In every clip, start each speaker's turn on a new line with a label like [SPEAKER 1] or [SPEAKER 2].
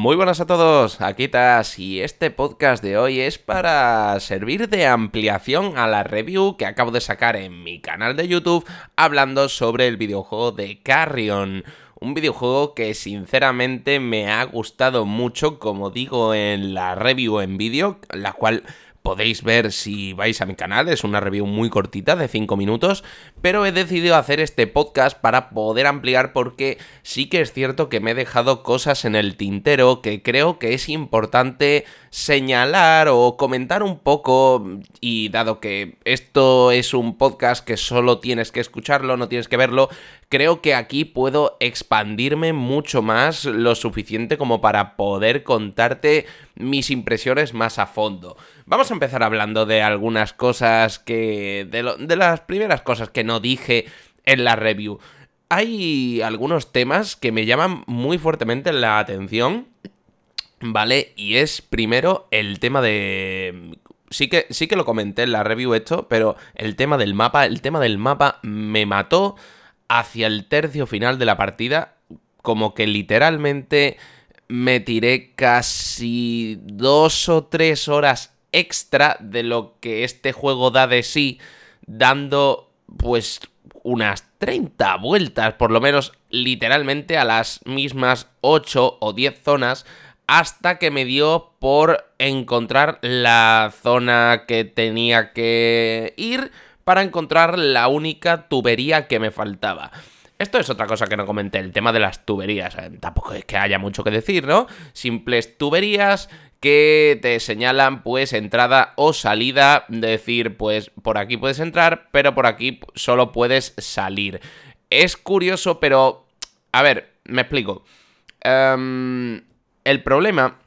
[SPEAKER 1] Muy buenas a todos, aquí estás y este podcast de hoy es para servir de ampliación a la review que acabo de sacar en mi canal de YouTube hablando sobre el videojuego de Carrion. Un videojuego que sinceramente me ha gustado mucho, como digo en la review en vídeo, la cual podéis ver si vais a mi canal, es una review muy cortita de 5 minutos, pero he decidido hacer este podcast para poder ampliar porque sí que es cierto que me he dejado cosas en el tintero que creo que es importante señalar o comentar un poco y dado que esto es un podcast que solo tienes que escucharlo, no tienes que verlo, creo que aquí puedo expandirme mucho más lo suficiente como para poder contarte mis impresiones más a fondo. Vamos a empezar hablando de algunas cosas que... de, de las primeras cosas que no dije en la review. Hay algunos temas que me llaman muy fuertemente la atención ¿vale? Y es primero el tema de... Sí que, sí que lo comenté en la review esto, pero el tema del mapa, el tema del mapa me mató hacia el tercio final de la partida, como que literalmente me tiré casi dos o tres horas extra de lo que este juego da de sí, dando pues unas 30 vueltas, por lo menos literalmente a las mismas 8 o 10 zonas hasta que me dio por encontrar la zona que tenía que ir para encontrar la única tubería que me faltaba. Esto es otra cosa que no comenté, el tema de las tuberías. Eh, tampoco es que haya mucho que decir, ¿no? Simples tuberías que te señalan pues entrada o salida, decir pues por aquí puedes entrar, pero por aquí solo puedes salir. Es curioso, pero... A ver, me explico. Um, el problema,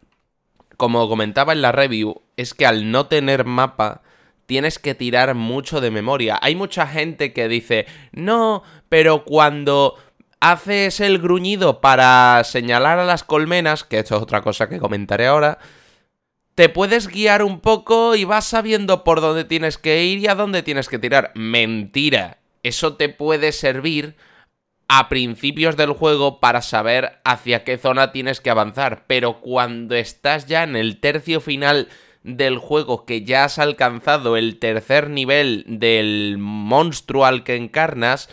[SPEAKER 1] como comentaba en la review, es que al no tener mapa tienes que tirar mucho de memoria. Hay mucha gente que dice, no, pero cuando haces el gruñido para señalar a las colmenas, que esto es otra cosa que comentaré ahora, te puedes guiar un poco y vas sabiendo por dónde tienes que ir y a dónde tienes que tirar. Mentira. Eso te puede servir a principios del juego para saber hacia qué zona tienes que avanzar, pero cuando estás ya en el tercio final del juego, que ya has alcanzado el tercer nivel del monstruo al que encarnas,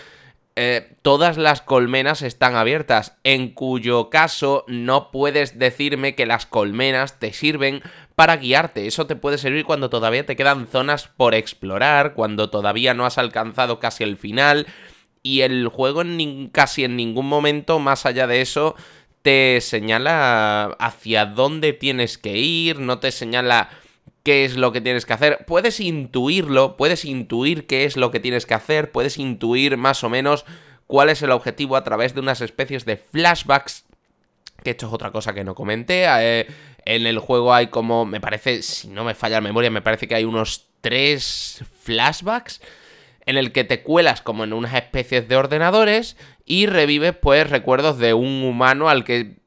[SPEAKER 1] eh, todas las colmenas están abiertas, en cuyo caso no puedes decirme que las colmenas te sirven para guiarte. Eso te puede servir cuando todavía te quedan zonas por explorar, cuando todavía no has alcanzado casi el final y el juego en casi en ningún momento, más allá de eso, te señala hacia dónde tienes que ir, no te señala qué es lo que tienes que hacer. Puedes intuirlo, puedes intuir qué es lo que tienes que hacer, puedes intuir más o menos cuál es el objetivo a través de unas especies de flashbacks. Que esto es otra cosa que no comenté. Eh, en el juego hay como, me parece, si no me falla la memoria, me parece que hay unos tres flashbacks en el que te cuelas como en unas especies de ordenadores y revives pues recuerdos de un humano al que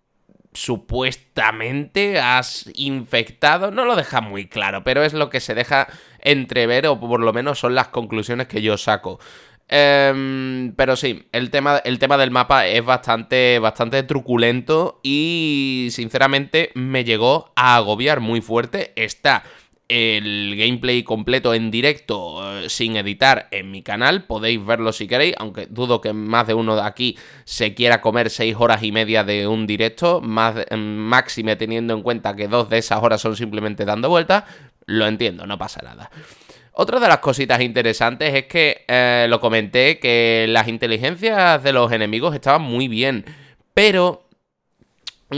[SPEAKER 1] supuestamente has infectado. No lo deja muy claro, pero es lo que se deja entrever o por lo menos son las conclusiones que yo saco. Em, pero sí, el tema, el tema del mapa es bastante, bastante truculento y sinceramente me llegó a agobiar muy fuerte. Está el gameplay completo en directo eh, sin editar en mi canal. Podéis verlo si queréis, aunque dudo que más de uno de aquí se quiera comer 6 horas y media de un directo, más mm, máxime teniendo en cuenta que dos de esas horas son simplemente dando vueltas. Lo entiendo, no pasa nada. Otra de las cositas interesantes es que eh, lo comenté que las inteligencias de los enemigos estaban muy bien, pero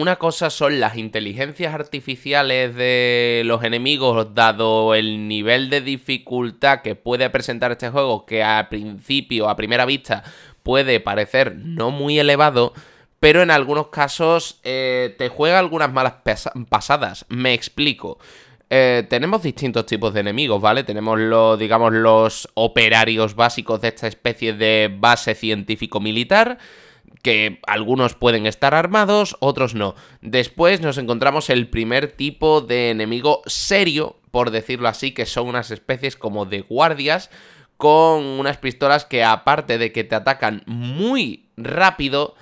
[SPEAKER 1] una cosa son las inteligencias artificiales de los enemigos, dado el nivel de dificultad que puede presentar este juego, que a principio, a primera vista, puede parecer no muy elevado, pero en algunos casos eh, te juega algunas malas pasadas. Me explico. Eh, tenemos distintos tipos de enemigos, ¿vale? Tenemos los, digamos, los operarios básicos de esta especie de base científico-militar que algunos pueden estar armados, otros no. Después nos encontramos el primer tipo de enemigo serio, por decirlo así, que son unas especies como de guardias con unas pistolas que aparte de que te atacan muy rápido,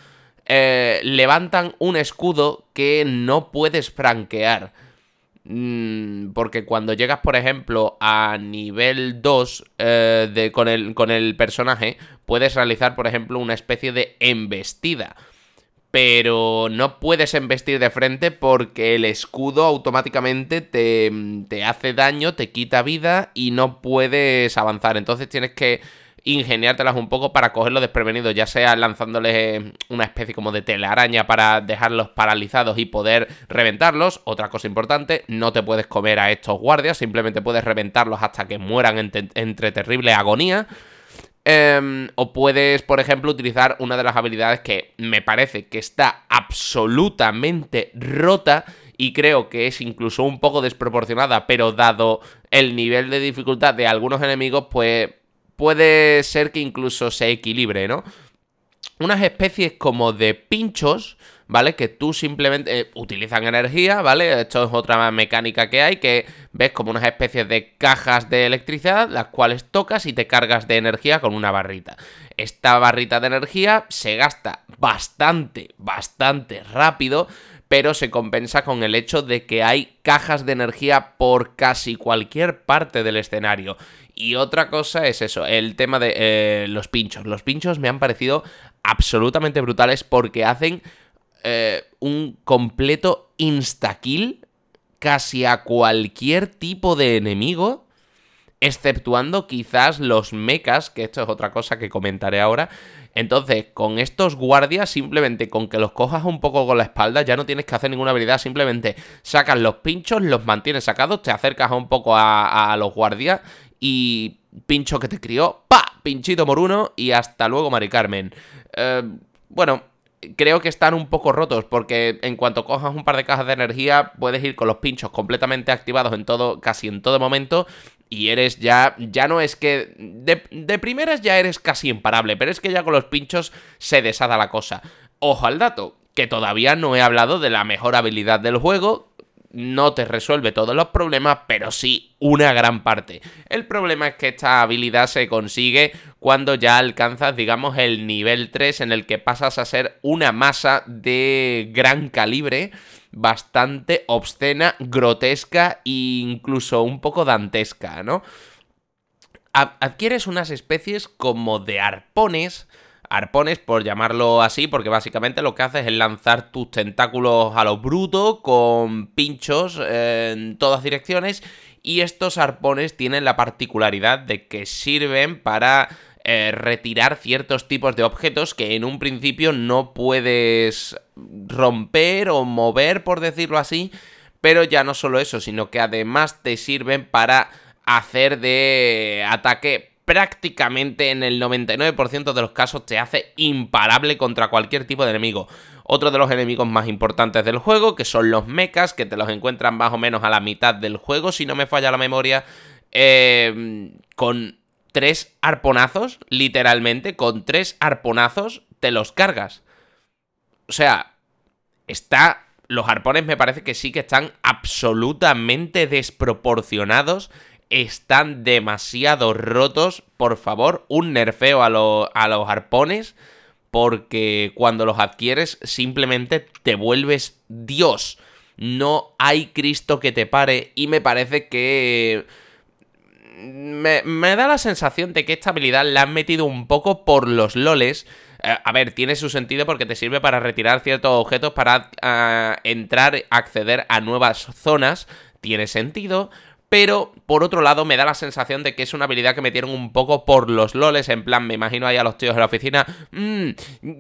[SPEAKER 1] eh, levantan un escudo que no puedes franquear. Mm, porque cuando llegas, por ejemplo, a nivel 2 eh, de, con, el, con el personaje, puedes realizar, por ejemplo, una especie de embestida. Pero no puedes embestir de frente porque el escudo automáticamente te, te hace daño, te quita vida y no puedes avanzar. Entonces tienes que ingeniártelas un poco para cogerlos desprevenidos, ya sea lanzándoles una especie como de telaraña para dejarlos paralizados y poder reventarlos. Otra cosa importante, no te puedes comer a estos guardias, simplemente puedes reventarlos hasta que mueran entre, terrible agonía. Em, o puedes, por ejemplo, utilizar una de las habilidades que me parece que está absolutamente rota y creo que es incluso un poco desproporcionada, pero dado el nivel de dificultad de algunos enemigos, pues puede ser que incluso se equilibre, ¿no? Unas especies como de pinchos, ¿vale? Que tú simplemente eh, utilizan energía, ¿vale? Esto es otra mecánica que hay, que ves como unas especies de cajas de electricidad, las cuales tocas y te cargas de energía con una barrita. Esta barrita de energía se gasta bastante, bastante rápido, pero se compensa con el hecho de que hay cajas de energía por casi cualquier parte del escenario. Y otra cosa es eso, el tema de eh, los pinchos. Los pinchos me han parecido absolutamente brutales porque hacen eh, un completo insta-kill casi a cualquier tipo de enemigo, exceptuando quizás los mechas, que esto es otra cosa que comentaré ahora. Entonces, con estos guardias, simplemente con que los cojas un poco con la espalda, ya no tienes que hacer ninguna habilidad, simplemente sacas los pinchos, los mantienes sacados, te acercas un poco a, a los guardias y pincho que te crió, pa, pinchito moruno y hasta luego, Mari Carmen. Eh, bueno, creo que están un poco rotos porque en cuanto cojas un par de cajas de energía puedes ir con los pinchos completamente activados en todo, casi en todo momento y eres ya, ya no es que de, de primeras ya eres casi imparable, pero es que ya con los pinchos se desada la cosa. Ojo al dato, que todavía no he hablado de la mejor habilidad del juego, no te resuelve todos los problemas, pero sí una gran parte. El problema es que esta habilidad se consigue cuando ya alcanzas, digamos, el nivel 3 en el que pasas a ser una masa de gran calibre, bastante obscena, grotesca e incluso un poco dantesca, ¿no? Adquieres unas especies como de arpones, arpones, por llamarlo así, porque básicamente lo que haces es lanzar tus tentáculos a lo bruto con pinchos en todas direcciones y estos arpones tienen la particularidad de que sirven para eh, retirar ciertos tipos de objetos que en un principio no puedes romper o mover, por decirlo así, pero ya no solo eso, sino que además te sirven para hacer de ataque prácticamente en el 99% de los casos te hace imparable contra cualquier tipo de enemigo. Otro de los enemigos más importantes del juego, que son los mechas, que te los encuentran más o menos a la mitad del juego, si no me falla la memoria, eh, con tres arponazos, literalmente, con tres arponazos te los cargas. O sea, está... Los arpones me parece que sí que están absolutamente desproporcionados están demasiado rotos. Por favor, un nerfeo a, a los arpones. Porque cuando los adquieres simplemente te vuelves Dios. No hay Cristo que te pare. Y me parece que... Me, me, da la sensación de que esta habilidad la han metido un poco por los loles. Eh, a ver, tiene su sentido porque te sirve para retirar ciertos objetos, para uh, entrar, acceder a nuevas zonas. Tiene sentido pero por otro lado me da la sensación de que es una habilidad que metieron un poco por los loles, en plan, me imagino ahí a los tíos de la oficina, mmm,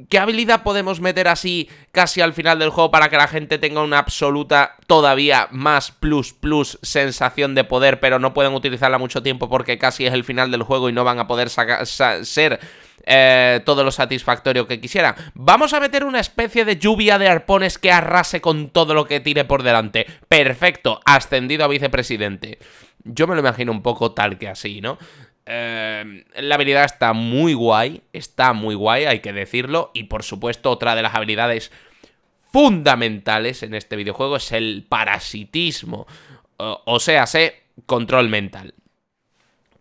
[SPEAKER 1] ¿qué habilidad podemos meter así casi al final del juego para que la gente tenga una absoluta, todavía más plus plus sensación de poder, pero no pueden utilizarla mucho tiempo porque casi es el final del juego y no van a poder ser eh, todo lo satisfactorio que quisiera. Vamos a meter una especie de lluvia de arpones que arrase con todo lo que tire por delante. Perfecto, ascendido a vicepresidente. Yo me lo imagino un poco tal que así, ¿no? Eh, la habilidad está muy guay, está muy guay, hay que decirlo. Y por supuesto, otra de las habilidades fundamentales en este videojuego es el parasitismo. o sea, sé, control mental.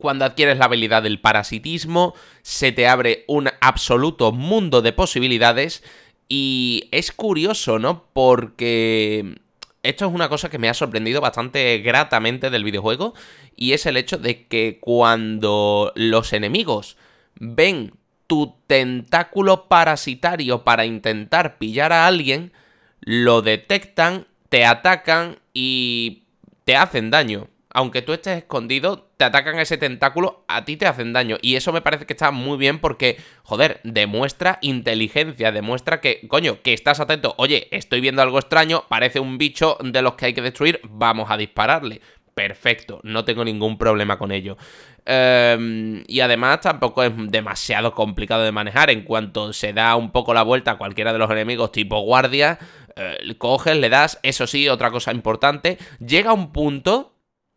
[SPEAKER 1] Cuando adquieres la habilidad del parasitismo, se te abre un absoluto mundo de posibilidades Y es curioso, ¿no? Porque esto es una cosa que me ha sorprendido bastante gratamente del videojuego y es el hecho de que cuando los enemigos ven tu tentáculo parasitario para intentar pillar a alguien, lo detectan, te atacan y te hacen daño aunque tú estés escondido, te atacan ese tentáculo, a ti te hacen daño. Y eso me parece que está muy bien porque, joder, demuestra inteligencia, demuestra que, coño, que estás atento. Oye, estoy viendo algo extraño, parece un bicho de los que hay que destruir, vamos a dispararle. Perfecto, no tengo ningún problema con ello. Em, y además tampoco es demasiado complicado de manejar. En cuanto se da un poco la vuelta a cualquiera de los enemigos tipo guardia, eh, coges, le das. Eso sí, otra cosa importante. Llega un punto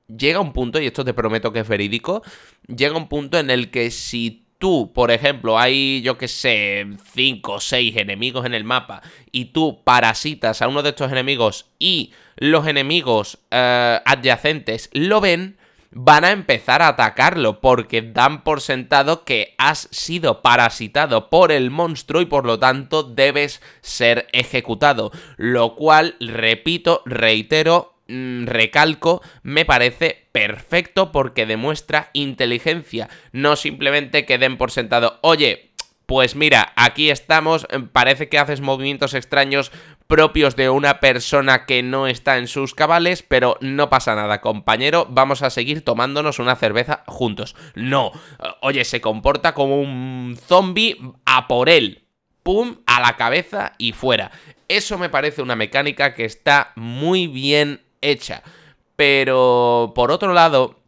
[SPEAKER 1] llega un punto, y esto te prometo que es verídico, llega un punto en el que si tú, por ejemplo, hay, yo que sé, 5 o 6 enemigos en el mapa y tú parasitas a uno de estos enemigos y los enemigos eh, adyacentes lo ven, van a empezar a atacarlo porque dan por sentado que has sido parasitado por el monstruo y por lo tanto debes ser ejecutado. Lo cual, repito, reitero, recalco, me parece perfecto porque demuestra inteligencia. No simplemente que den por sentado, oye, pues mira, aquí estamos, eh, parece que haces movimientos extraños propios de una persona que no está en sus cabales, pero no pasa nada, compañero, vamos a seguir tomándonos una cerveza juntos. No, eh, oye, se comporta como un zombie a por él. ¡Pum! A la cabeza y fuera. Eso me parece una mecánica que está muy bien hecha. Pero por otro lado,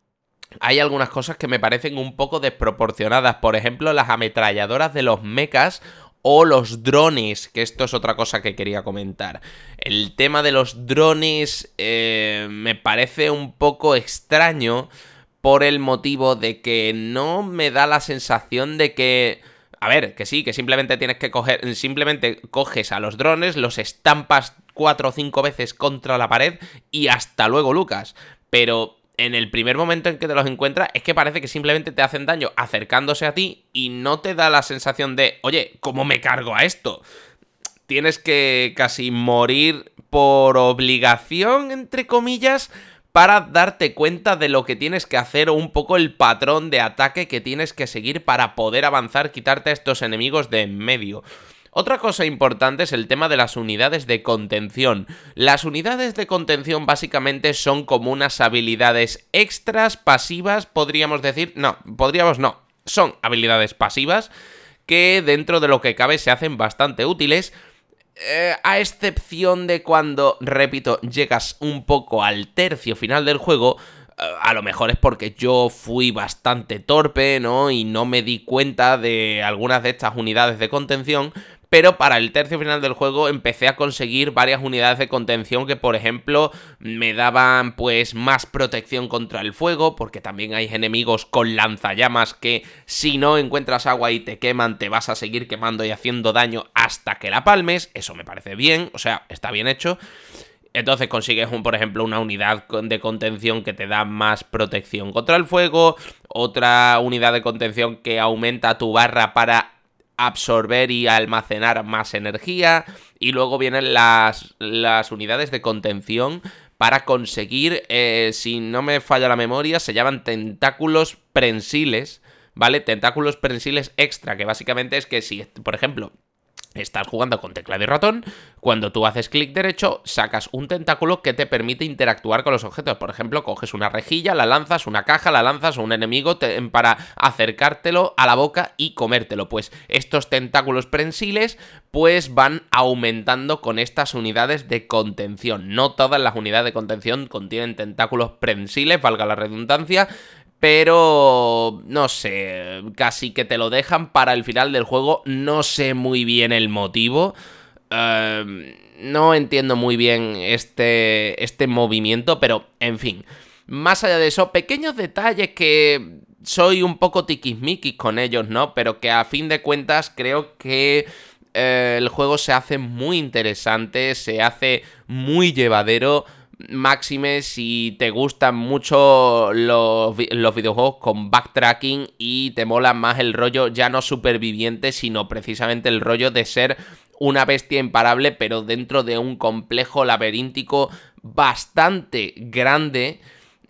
[SPEAKER 1] hay algunas cosas que me parecen un poco desproporcionadas. Por ejemplo, las ametralladoras de los mechas o los drones, que esto es otra cosa que quería comentar. El tema de los drones eh, me parece un poco extraño por el motivo de que no me da la sensación de que a ver, que sí, que simplemente tienes que coger, simplemente coges a los drones, los estampas cuatro o cinco veces contra la pared y hasta luego, Lucas. Pero en el primer momento en que te los encuentras es que parece que simplemente te hacen daño acercándose a ti y no te da la sensación de, oye, ¿cómo me cargo a esto? Tienes que casi morir por obligación, entre comillas, para darte cuenta de lo que tienes que hacer o un poco el patrón de ataque que tienes que seguir para poder avanzar, quitarte a estos enemigos de en medio. Otra cosa importante es el tema de las unidades de contención. Las unidades de contención básicamente son como unas habilidades extras, pasivas, podríamos decir, no, podríamos no, son habilidades pasivas que dentro de lo que cabe se hacen bastante útiles eh, a excepción de cuando, repito, llegas un poco al tercio final del juego, eh, a lo mejor es porque yo fui bastante torpe, ¿no? Y no me di cuenta de algunas de estas unidades de contención, pero para el tercio final del juego empecé a conseguir varias unidades de contención que por ejemplo me daban pues más protección contra el fuego porque también hay enemigos con lanzallamas que si no encuentras agua y te queman te vas a seguir quemando y haciendo daño hasta que la palmes, eso me parece bien, o sea, está bien hecho. Entonces consigues, un, por ejemplo, una unidad de contención que te da más protección contra el fuego, otra unidad de contención que aumenta tu barra para absorber y almacenar más energía. Y luego vienen las, las unidades de contención para conseguir, eh, si no me falla la memoria, se llaman tentáculos prensiles, ¿vale? Tentáculos prensiles extra, que básicamente es que si, por ejemplo, Estás jugando con teclado y ratón. Cuando tú haces clic derecho, sacas un tentáculo que te permite interactuar con los objetos. Por ejemplo, coges una rejilla, la lanzas, una caja, la lanzas a un enemigo para acercártelo a la boca y comértelo. Pues estos tentáculos prensiles pues van aumentando con estas unidades de contención. No todas las unidades de contención contienen tentáculos prensiles, valga la redundancia, pero no sé, casi que te lo dejan para el final del juego, no sé muy bien el motivo. Em, no entiendo muy bien este, este movimiento, pero en fin. Más allá de eso, pequeños detalles que soy un poco tiquismiquis con ellos, ¿no? Pero que a fin de cuentas creo que eh, el juego se hace muy interesante, se hace muy llevadero. Máxime si te gustan mucho los, videojuegos con backtracking y te mola más el rollo ya no superviviente, sino precisamente el rollo de ser una bestia imparable, pero dentro de un complejo laberíntico bastante grande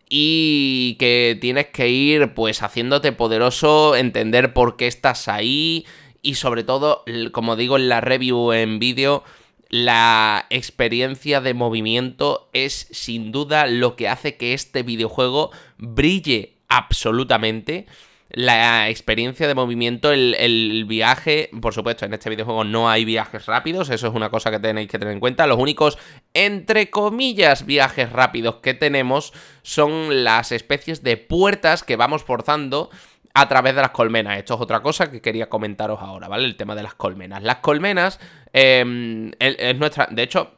[SPEAKER 1] y que tienes que ir pues haciéndote poderoso, entender por qué estás ahí y sobre todo, como digo en la review en vídeo, la experiencia de movimiento es sin duda lo que hace que este videojuego brille absolutamente la experiencia de movimiento, el, viaje, por supuesto, en este videojuego no hay viajes rápidos, eso es una cosa que tenéis que tener en cuenta. Los únicos, entre comillas, viajes rápidos que tenemos son las especies de puertas que vamos forzando a través de las colmenas. Esto es otra cosa que quería comentaros ahora, ¿vale? El tema de las colmenas. Las colmenas em, es nuestra, de hecho,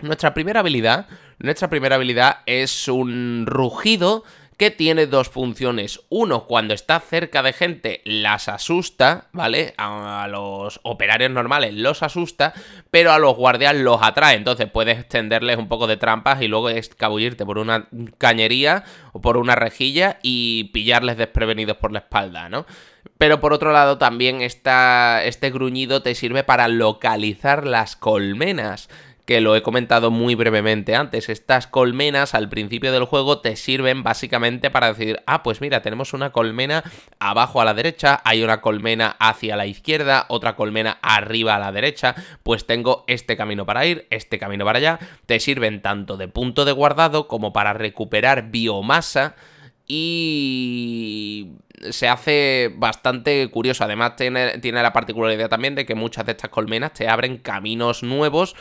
[SPEAKER 1] nuestra primera habilidad, nuestra primera habilidad es un rugido que tiene dos funciones. Uno, cuando está cerca de gente, las asusta, ¿vale? A los operarios normales los asusta, pero a los guardias los atrae. Entonces puedes extenderles un poco de trampas y luego escabullirte por una cañería o por una rejilla y pillarles desprevenidos por la espalda, ¿no? Pero por otro lado también este gruñido te sirve para localizar las colmenas que lo he comentado muy brevemente antes. Estas colmenas al principio del juego te sirven básicamente para decir, ah, pues mira, tenemos una colmena abajo a la derecha, hay una colmena hacia la izquierda, otra colmena arriba a la derecha, pues tengo este camino para ir, este camino para allá. Te sirven tanto de punto de guardado como para recuperar biomasa y se hace bastante curioso. Además, tiene, tiene, la particularidad también de que muchas de estas colmenas te abren caminos nuevos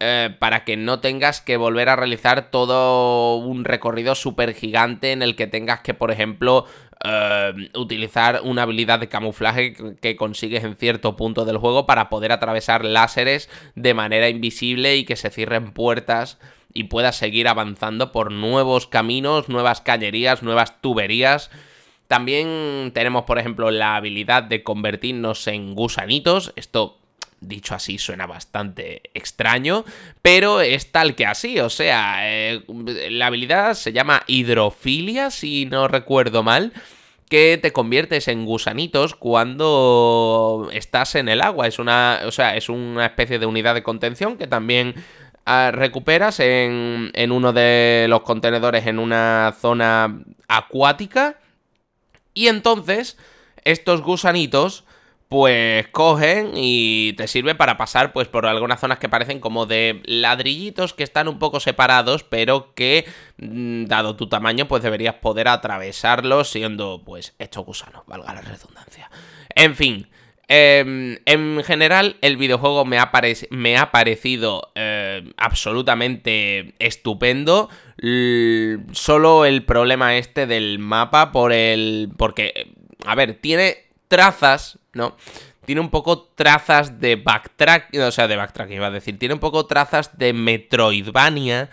[SPEAKER 1] eh, para que no tengas que volver a realizar todo un recorrido súper gigante en el que tengas que, por ejemplo, eh, utilizar una habilidad de camuflaje que consigues en cierto punto del juego para poder atravesar láseres de manera invisible y que se cierren puertas y puedas seguir avanzando por nuevos caminos, nuevas cañerías, nuevas tuberías. También tenemos, por ejemplo, la habilidad de convertirnos en gusanitos. Esto Dicho así suena bastante extraño, pero es tal que así, o sea, eh, la habilidad se llama hidrofilia, si no recuerdo mal, que te conviertes en gusanitos cuando estás en el agua, es una, o sea, es una especie de unidad de contención que también ah, recuperas en, en uno de los contenedores en una zona acuática. Y entonces estos gusanitos pues cogen y te sirve para pasar pues por algunas zonas que parecen como de ladrillitos que están un poco separados, pero que mm, dado tu tamaño pues deberías poder atravesarlos siendo pues estos gusanos, valga la redundancia. En fin, em, en general el videojuego me ha, parecido em, absolutamente estupendo. solo el problema este del mapa por el... porque, a ver, tiene trazas, ¿no? Tiene un poco trazas de backtrack, o sea, de backtrack iba a decir, tiene un poco trazas de Metroidvania.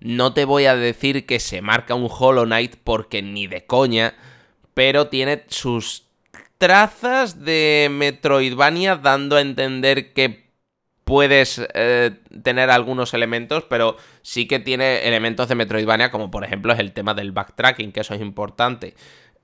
[SPEAKER 1] No te voy a decir que se marca un Hollow Knight porque ni de coña, pero tiene sus trazas de Metroidvania dando a entender que puedes eh, tener algunos elementos, pero sí que tiene elementos de Metroidvania, como por ejemplo es el tema del backtracking, que eso es importante.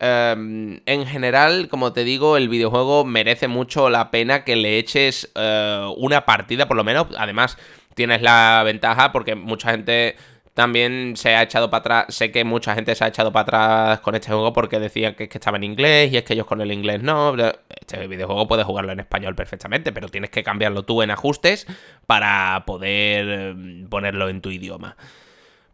[SPEAKER 1] Em, en general, como te digo, el videojuego merece mucho la pena que le eches eh, una partida, por lo menos. Además, tienes la ventaja porque mucha gente también se ha echado para atrás. Sé que mucha gente se ha echado para atrás con este juego porque decían que, que estaba en inglés y es que ellos con el inglés no. Este videojuego puedes jugarlo en español perfectamente, pero tienes que cambiarlo tú en ajustes para poder em, ponerlo en tu idioma.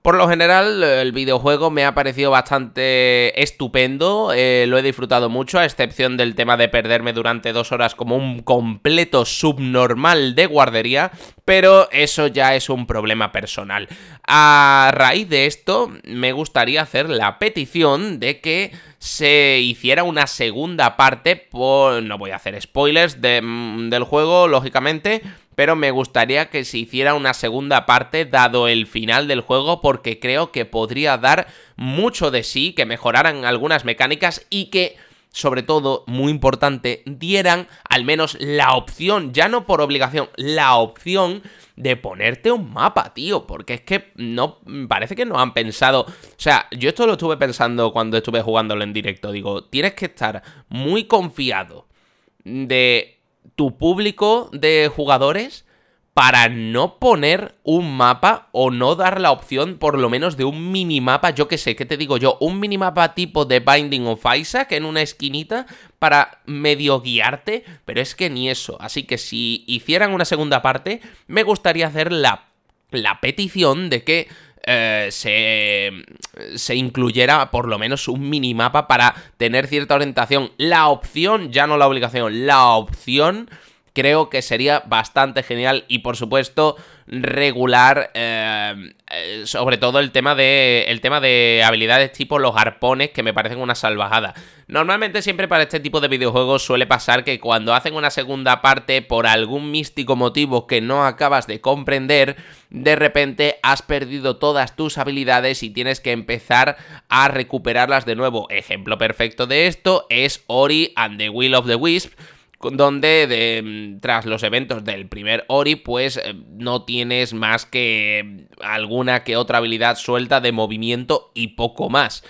[SPEAKER 1] Por lo general, el videojuego me ha parecido bastante estupendo, eh, lo he disfrutado mucho, a excepción del tema de perderme durante dos horas como un completo subnormal de guardería, pero eso ya es un problema personal. A raíz de esto, me gustaría hacer la petición de que se hiciera una segunda parte, por... no voy a hacer spoilers mm, del juego, lógicamente, pero me gustaría que se hiciera una segunda parte dado el final del juego porque creo que podría dar mucho de sí, que mejoraran algunas mecánicas y que sobre todo, muy importante, dieran al menos la opción, ya no por obligación, la opción de ponerte un mapa, tío, porque es que no parece que no han pensado, o sea, yo esto lo estuve pensando cuando estuve jugándolo en directo, digo, tienes que estar muy confiado de tu público de jugadores para no poner un mapa o no dar la opción por lo menos de un minimapa, yo qué sé, ¿qué te digo yo? Un minimapa tipo de Binding of Isaac en una esquinita para medio guiarte, pero es que ni eso. Así que si hicieran una segunda parte, me gustaría hacer la, la petición de que eh, se, se, incluyera por lo menos un minimapa para tener cierta orientación. La opción, ya no la obligación, la opción creo que sería bastante genial y por supuesto regular eh, eh, sobre todo el tema de el tema de habilidades tipo los arpones que me parecen una salvajada. Normalmente siempre para este tipo de videojuegos suele pasar que cuando hacen una segunda parte por algún místico motivo que no acabas de comprender, de repente has perdido todas tus habilidades y tienes que empezar a recuperarlas de nuevo. Ejemplo perfecto de esto es Ori and the Will of the Wisp donde de, mm, tras los eventos del primer Ori, pues eh, no tienes más que alguna que otra habilidad suelta de movimiento y poco más.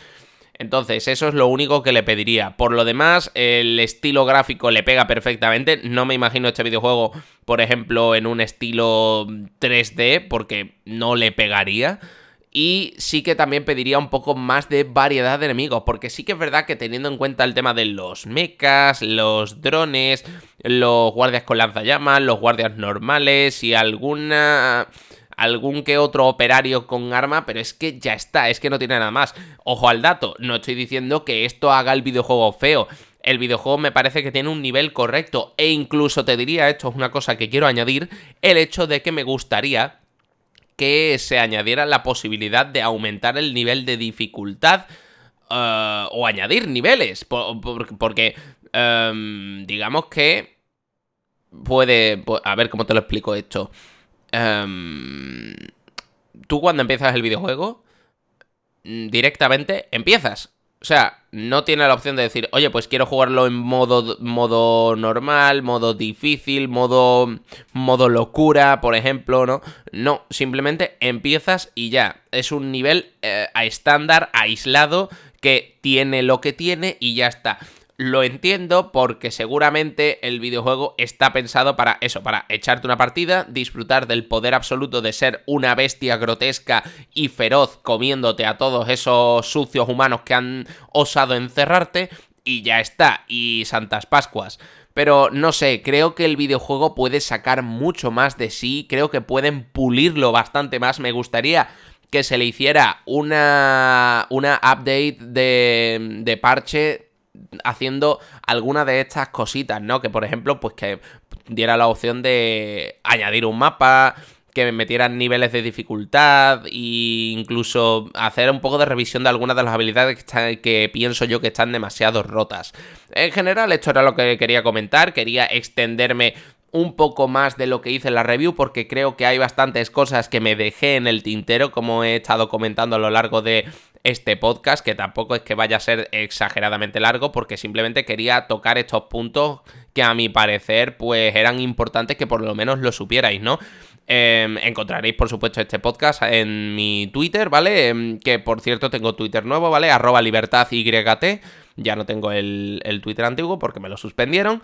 [SPEAKER 1] Entonces, eso es lo único que le pediría. Por lo demás, el estilo gráfico le pega perfectamente. No me imagino este videojuego, por ejemplo, en un estilo 3D, porque no le pegaría. Y sí que también pediría un poco más de variedad de enemigos, porque sí que es verdad que teniendo en cuenta el tema de los mechas, los drones, los guardias con lanzallamas, los guardias normales y alguna algún que otro operario con arma, pero es que ya está, es que no tiene nada más. Ojo al dato, no estoy diciendo que esto haga el videojuego feo. El videojuego me parece que tiene un nivel correcto e incluso te diría, esto es una cosa que quiero añadir, el hecho de que me gustaría que se añadiera la posibilidad de aumentar el nivel de dificultad eh, o añadir niveles. porque, em, digamos que puede... A ver cómo te lo explico esto. Em, tú cuando empiezas el videojuego, mm, directamente empiezas. O sea, no tiene la opción de decir, oye, pues quiero jugarlo en modo, modo normal, modo difícil, modo, modo locura, por ejemplo, ¿no? No, simplemente empiezas y ya. Es un nivel eh, a estándar, aislado, que tiene lo que tiene y ya está. Lo entiendo porque seguramente el videojuego está pensado para eso, para echarte una partida, disfrutar del poder absoluto de ser una bestia grotesca y feroz comiéndote a todos esos sucios humanos que han osado encerrarte y ya está, y Santas Pascuas. Pero no sé, creo que el videojuego puede sacar mucho más de sí, creo que pueden pulirlo bastante más, me gustaría que se le hiciera una, una update de, de parche haciendo alguna de estas cositas, ¿no? Que por ejemplo, pues que diera la opción de añadir un mapa, que metieran niveles de dificultad e incluso hacer un poco de revisión de algunas de las habilidades que, que, pienso yo que están demasiado rotas. En general, esto era lo que quería comentar, quería extenderme un poco más de lo que hice en la review porque creo que hay bastantes cosas que me dejé en el tintero como he estado comentando a lo largo de este podcast, que tampoco es que vaya a ser exageradamente largo, porque simplemente quería tocar estos puntos que a mi parecer pues eran importantes que por lo menos lo supierais, ¿no? Em, encontraréis, por supuesto, este podcast en mi Twitter, ¿vale? Em, que por cierto tengo Twitter nuevo, ¿vale? Arroba libertad YT. Ya no tengo el, el Twitter antiguo porque me lo suspendieron.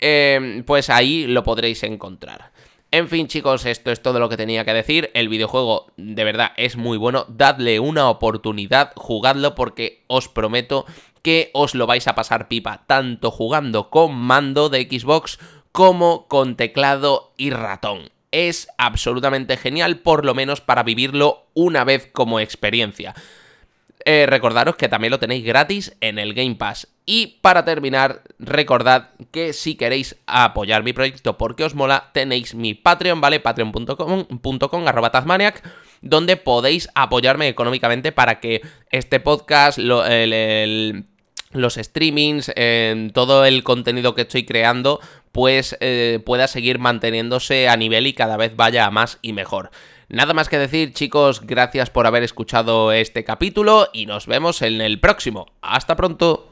[SPEAKER 1] Em, pues ahí lo podréis encontrar. En fin, chicos, esto es todo lo que tenía que decir. El videojuego de verdad es muy bueno. Dadle una oportunidad, jugadlo porque os prometo que os lo vais a pasar pipa, tanto jugando con mando de Xbox como con teclado y ratón. Es absolutamente genial, por lo menos para vivirlo una vez como experiencia. Eh, recordaros que también lo tenéis gratis en el Game Pass. Y para terminar, recordad que si queréis apoyar mi proyecto porque os mola, tenéis mi Patreon, ¿vale? Patreon.com arroba donde podéis apoyarme económicamente para que este podcast, los streamings, todo el contenido que estoy creando, pues eh, pueda seguir manteniéndose a nivel y cada vez vaya a más y mejor. Nada más que decir, chicos, gracias por haber escuchado este capítulo y nos vemos en el próximo. Hasta pronto.